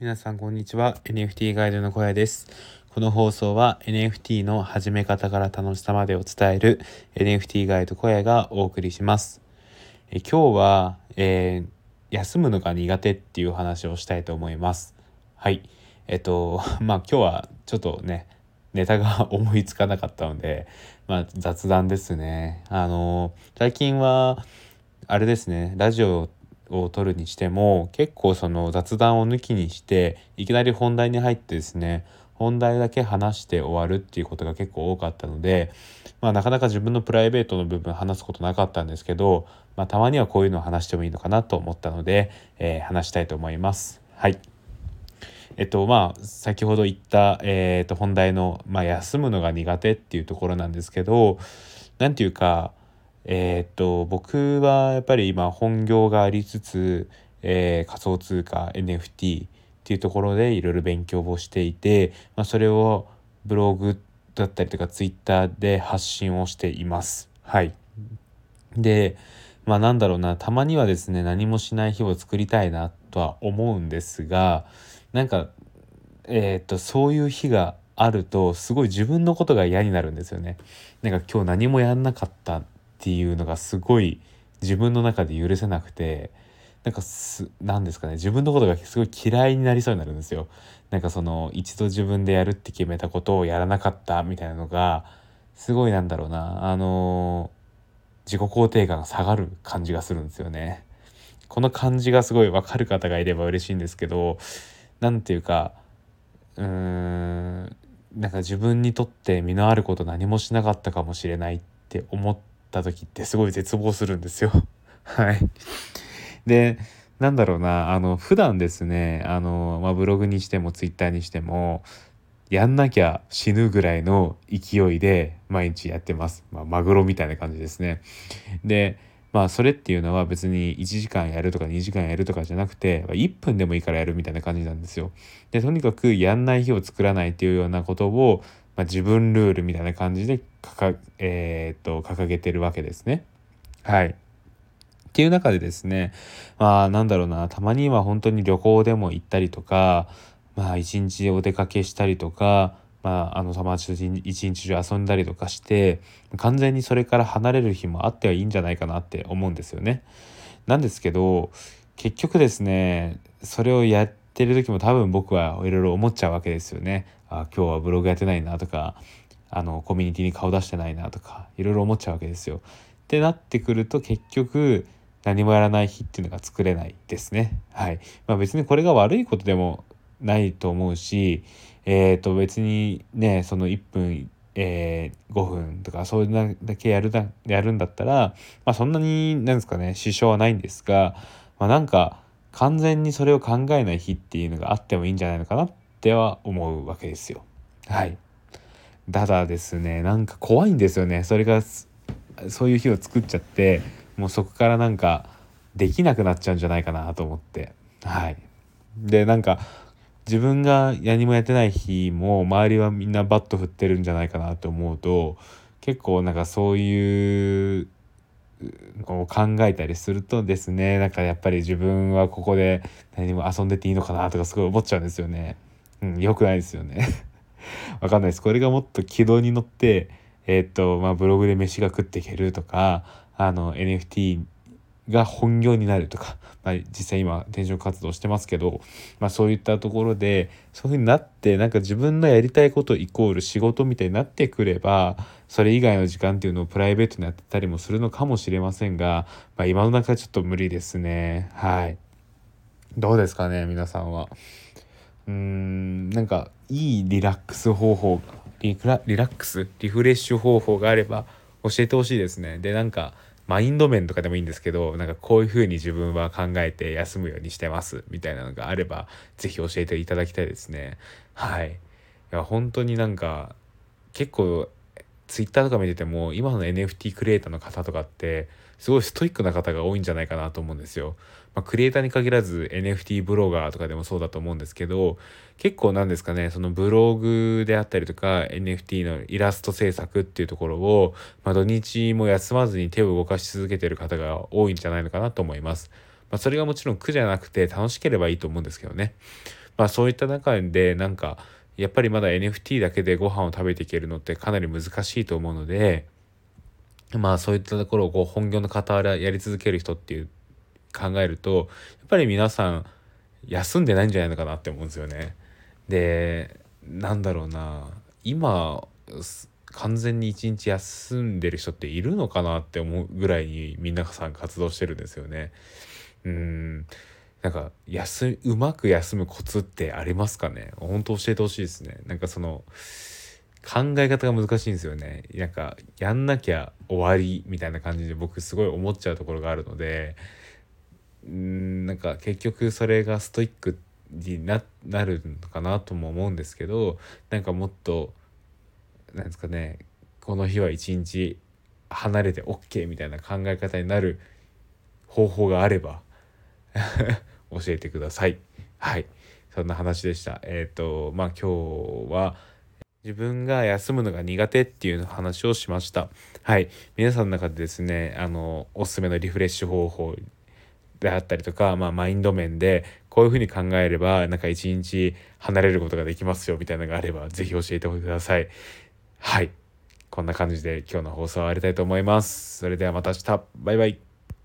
皆さんこんにちは。NFT ガイドの小屋です。この放送は NFT の始め方から楽しさまでを伝える NFT ガイド小屋がお送りします。え今日は、えー、休むのが苦手っていう話をしたいと思います。はい。えっと まあ今日はちょっとねネタが思いつかなかったので、まあ、雑談ですね。あの最近はあれですねラジオを撮るにしても結構その雑談を抜きにしていきなり本題に入ってですね本題だけ話して終わるっていうことが結構多かったので、まあ、なかなか自分のプライベートの部分話すことなかったんですけど、まあ、たまにはこういうのを話してもいいのかなと思ったので、えー、話したいと思います。はいえっとまあ先ほど言った、えー、と本題の、まあ、休むのが苦手っていうところなんですけど何て言うかえー、っと僕はやっぱり今本業がありつつ、えー、仮想通貨 NFT っていうところでいろいろ勉強をしていて、まあ、それをブログだったりとかツイッターで発信をしています。はい。で、まあなんだろうな、たまにはですね、何もしない日を作りたいなとは思うんですが、なんか、えー、っと、そういう日があると、すごい自分のことが嫌になるんですよね。なんか今日何もやんなかったっていうのがすごい自分の中で許せなくてなんかす何ですかね自分のことがすごい嫌いになりそうになるんですよ。なんかその一度自分でやるって決めたことをやらなかったみたいなのがすごいなんだろうなあの自己肯定感が下がる感じがするんですよね。この感じがすごい分かる方がいれば嬉しいんですけど何て言うかうーんなんか自分にとって身のあること何もしなかったかもしれないって思ってった時ってすごい絶望するんですよ はい。でなんだろうなあの普段ですねあの、まあ、ブログにしてもツイッターにしてもやんなきゃ死ぬぐらいの勢いで毎日やってます。まあ、マグロみたいな感じですね。でまあそれっていうのは別に1時間やるとか2時間やるとかじゃなくて1分でもいいからやるみたいな感じなんですよ。でとにかくやんない日を作らないっていうようなことをまあ、自分ルールみたいな感じでかか、えー、っと掲げてるわけですね。はい。っていう中でですねまあなんだろうなたまには本当に旅行でも行ったりとかまあ一日お出かけしたりとかまあ、あの友達と一日中遊んだりとかして完全にそれから離れる日もあってはいいんじゃないかなって思うんですよね。なんですけど結局ですねそれをやってる時も多分僕はいろいろ思っちゃうわけですよね。あ今日はブログやってないなとかあのコミュニティに顔出してないなとかいろいろ思っちゃうわけですよ。ってなってくると結局何もやらない日っていうのが作れないですね。はい。まあ別にこれが悪いことでもないと思うし、え、ー、と別にね、その1分、えー、5分とかそういうだけやるだやるんだったら、まあそんなになんですかね、支障はないんですが、まあなんか完全にそれを考えない日っていうのがあってもいいんじゃないのかなっっては思うわけですよ。はい。ただですねなんか怖いんですよねそれがそういう日を作っちゃってもうそこからなんかできなくなっちゃうんじゃないかなと思ってはいでなんか自分が何もやってない日も周りはみんなバット振ってるんじゃないかなと思うと結構なんかそういうを考えたりするとですねなんかやっぱり自分はここで何も遊んでていいのかなとかすごい思っちゃうんですよね。うん、良くないですよね わかんないです。これがもっと軌道に乗って、えー、っと、まあ、ブログで飯が食っていけるとか、あの、NFT が本業になるとか、まあ、実際今転職活動してますけど、まあ、そういったところでそういうふうになってなんか自分のやりたいことイコール仕事みたいになってくればそれ以外の時間っていうのをプライベートにやってたりもするのかもしれませんが、まあ、今の中はちょっと無理ですねはいどうですかね皆さんは。うーんなんかいいリラックス方法リラリラックスリフレッシュ方法があれば教えてほしいですね。でなんかマインド面とかでもいいんですけどなんかこういうふうに自分は考えて休むようにしてますみたいなのがあれば是非教えていただきたいですね。はい。いや本当になんか結構ツイッターとか見てても今の NFT クリエイターの方とかってすごいストイックな方が多いんじゃないかなと思うんですよ。まあ、クリエイターに限らず NFT ブロガーとかでもそうだと思うんですけど結構なんですかねそのブログであったりとか NFT のイラスト制作っていうところを、まあ、土日も休まずに手を動かし続けてる方が多いんじゃないのかなと思います。まあ、それがもちろん苦じゃなくて楽しければいいと思うんですけどね。まあそういった中でなんかやっぱりまだ NFT だけでご飯を食べていけるのってかなり難しいと思うのでまあそういったところをこう本業の傍らやり続ける人っていう考えるとやっぱり皆さん休んでないんじゃないのかなって思うんですよね。でなんだろうな今完全に一日休んでる人っているのかなって思うぐらいに皆さん活動してるんですよね。うんなんか休うまく休むコツってありますかね？本当教えてほしいですね。なんかその考え方が難しいんですよね。なんかやんなきゃ終わりみたいな感じで僕すごい思っちゃうところがあるのでうんなんか結局それがストイックになるのかなとも思うんですけどなんかもっとなんですかねこの日は一日離れて OK みたいな考え方になる方法があれば 教えてください。はいそんな話でした。えっ、ー、とまあ今日は自分が休むのが苦手っていう話をしました。はい。皆さんの中でですね、あの、おすすめのリフレッシュ方法であったりとか、まあ、マインド面でこういうふうに考えればなんか一日離れることができますよみたいなのがあれば是非教えてください。はい。こんな感じで今日の放送は終わりたいと思います。それではまた明日。バイバイ。